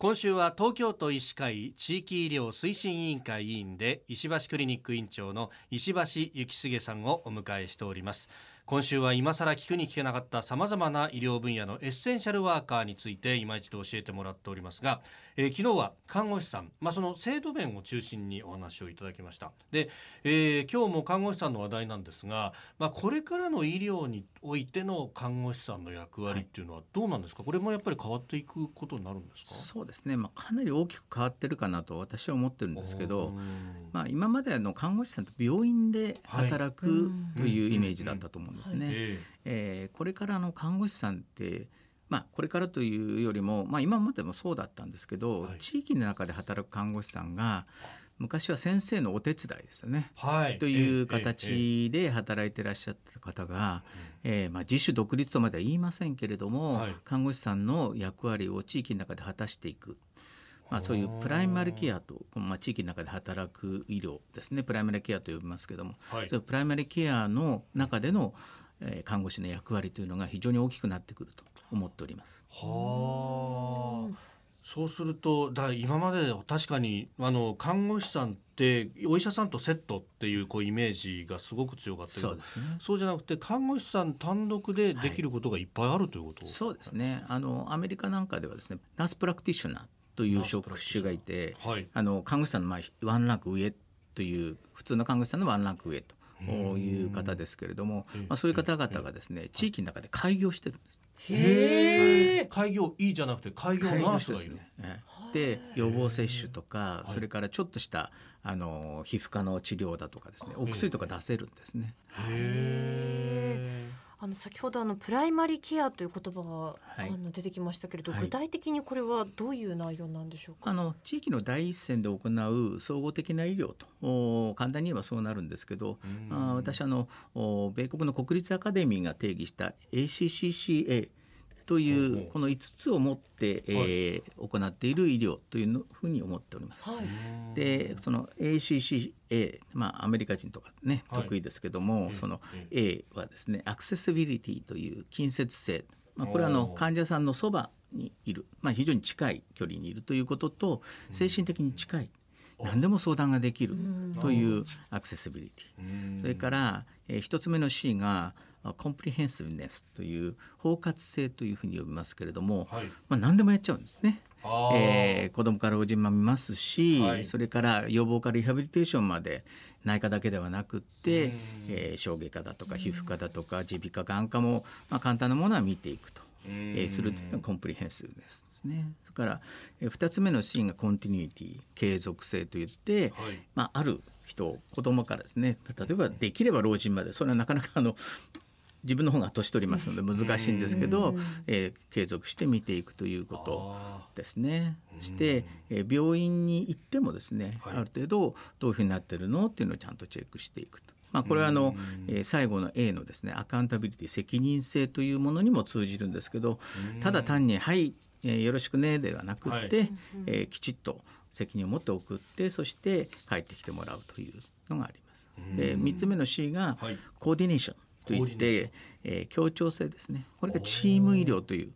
今週は東京都医師会地域医療推進委員会委員で石橋クリニック院長の石橋幸重さんをお迎えしております。今週は今更聞くに聞けなかったさまざまな医療分野のエッセンシャルワーカーについて今一度教えてもらっておりますが、えー、昨日は看護師さん、まあ、その制度面を中心にお話をいただきました。で、えー、今日も看護師さんの話題なんですが、まあ、これからの医療においての看護師さんの役割っていうのはどうなんですか、はい、これもやっぱり変わっていくことになるんですか？そうですね、まあ、かなり大きく変わってるかなと私は思ってるんですけど、まあ、今までの看護師さんと病院で働く、というイメージだったと思うんですね。はい。えー、これからの看護師さんってまあ、これからというよりも、まあ、今までもそうだったんですけど、はい、地域の中で働く看護師さんが昔は先生のお手伝いですよね、はい、という形で働いてらっしゃった方が、ええー、まあ、自主独立とまでは言いませんけれども、はい、看護師さんの役割を地域の中で果たしていく。まあ、そういうプライマリケアと、まあ、地域の中で働く医療ですね。プライマリケアと呼びますけども、はい、そプライマリケアの中での、えー、看護師の役割というのが非常に大きくなってくると思っております。はあ。そうするとだ今まで確かにあの看護師さんってお医者さんとセットっていうこうイメージがすごく強かったけどそうです、ね、そうじゃなくて看護師さん単独でできることがいっぱいあるということ、はい、そうですね。あのアメリカなんかではですねナースプラクティショナーという職種がいて、はい、あの看護師さんのまあワンランク上という普通の看護師さんのワンランク上という方ですけれども、まあ、そういう方々がですね地域の中で開業してるんです。へえ、開業いいじゃなくて開業ナースがいる。ね、で予防接種とかそれからちょっとしたあの皮膚科の治療だとかですねお薬とか出せるんですね。へえ。あの先ほどあのプライマリーケアという言葉が、はい、あの出てきましたけれど、はい、具体的にこれはどういう内容なんでしょうか？あの地域の第一線で行う総合的な医療と簡単に言えばそうなるんですけど、あ私あの米国の国立アカデミーが定義した ACCCA というこの5つを持って、えー、行っている医療というふうに思っております。はい、でその ACCA、まあ、アメリカ人とかね得意ですけども、はい、その A はですねアクセシビリティという近接性、まあ、これはあの患者さんのそばにいる、まあ、非常に近い距離にいるということと精神的に近い。何でも相談ができるというアクセシビリティ。それから、えー、1つ目の C がコンプリヘンシブネスという包括性というふうに呼びますけれども、はい、まあ、何でもやっちゃうんですね。えー、子どもから老人も見ますし、はい、それから予防からリハビリテーションまで内科だけではなくって、えー、小児科だとか皮膚科だとか耳鼻科眼科も、まあ、簡単なものは見ていくと。えー、するというのが comprehensiveness ですね。それから、えー、2つ目の C が continuity 継続性といって、はい、まあ、ある人子供からですね。例えばできれば老人までそれはなかなかあの自分の方が年取りますので難しいんですけど、えー、継続して見ていくということですね。して、えー、病院に行ってもですね、はい、ある程度どういうふうになってるのっていうのをちゃんとチェックしていくと。まあ、これはあの、えー、最後の A のですねアカウンタビリティ責任性というものにも通じるんですけどただ単に「はいえー、よろしくね」ではなくて、はい、えー、きちっと責任を持って送ってそして帰ってきてもらうというのがあります。で3つ目の C が、コーディネーションといって、えー、協調性ですね。これがチーム医療という、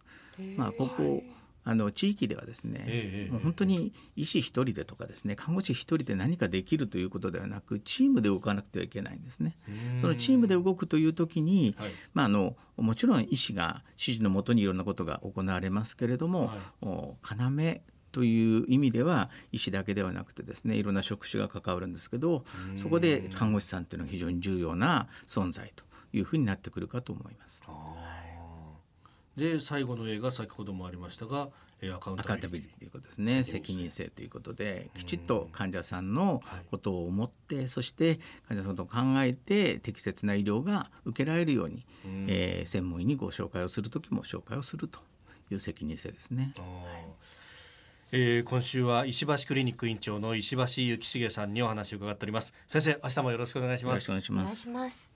まあ、ここ、あの地域ではですね、もう本当に医師一人でとかですね看護師一人で何かできるということではなくチームで動かなくてはいけないんですね。そのチームで動くという時に、はい、まあ、あのもちろん医師が指示のもとにいろんなことが行われますけれども、はい、要という意味では医師だけではなくてですねいろんな職種が関わるんですけどそこで看護師さんというのは非常に重要な存在というふうになってくるかと思います。で最後の映画先ほどもありましたがアカウンタビリティということですね。責任性ということできちっと患者さんのことを思って、はい、そして患者さんと考えて適切な医療が受けられるように、うえー、専門医にご紹介をする時も紹介をするという責任性ですね。はいえー、今週は石橋クリニック院長の石橋幸重さんにお話を伺っております。先生明日もよろしくお願いします。よろしくお願いします